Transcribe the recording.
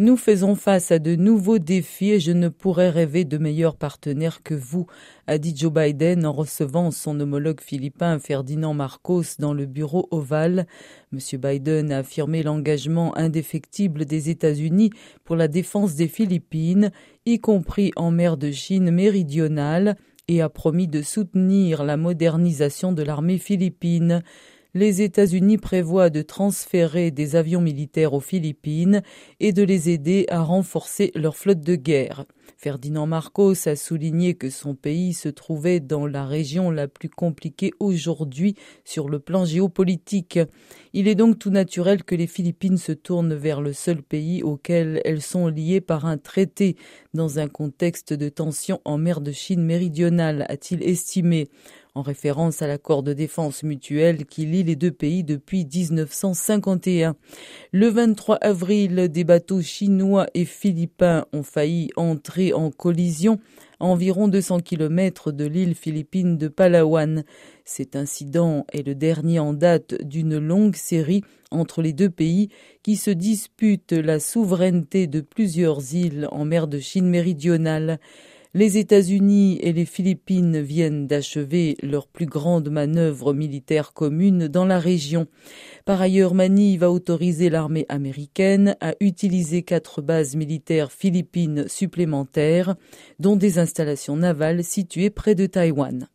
Nous faisons face à de nouveaux défis et je ne pourrais rêver de meilleurs partenaires que vous, a dit Joe Biden en recevant son homologue philippin Ferdinand Marcos dans le bureau ovale. M. Biden a affirmé l'engagement indéfectible des États-Unis pour la défense des Philippines, y compris en mer de Chine méridionale, et a promis de soutenir la modernisation de l'armée philippine les États-Unis prévoient de transférer des avions militaires aux Philippines et de les aider à renforcer leur flotte de guerre. Ferdinand Marcos a souligné que son pays se trouvait dans la région la plus compliquée aujourd'hui sur le plan géopolitique. Il est donc tout naturel que les Philippines se tournent vers le seul pays auquel elles sont liées par un traité, dans un contexte de tension en mer de Chine méridionale, a-t-il estimé en référence à l'accord de défense mutuelle qui lie les deux pays depuis 1951. Le 23 avril, des bateaux chinois et philippins ont failli entrer en collision à environ 200 km de l'île philippine de Palawan. Cet incident est le dernier en date d'une longue série entre les deux pays qui se disputent la souveraineté de plusieurs îles en mer de Chine méridionale. Les États-Unis et les Philippines viennent d'achever leur plus grande manœuvre militaire commune dans la région. Par ailleurs, Manille va autoriser l'armée américaine à utiliser quatre bases militaires philippines supplémentaires, dont des installations navales situées près de Taïwan.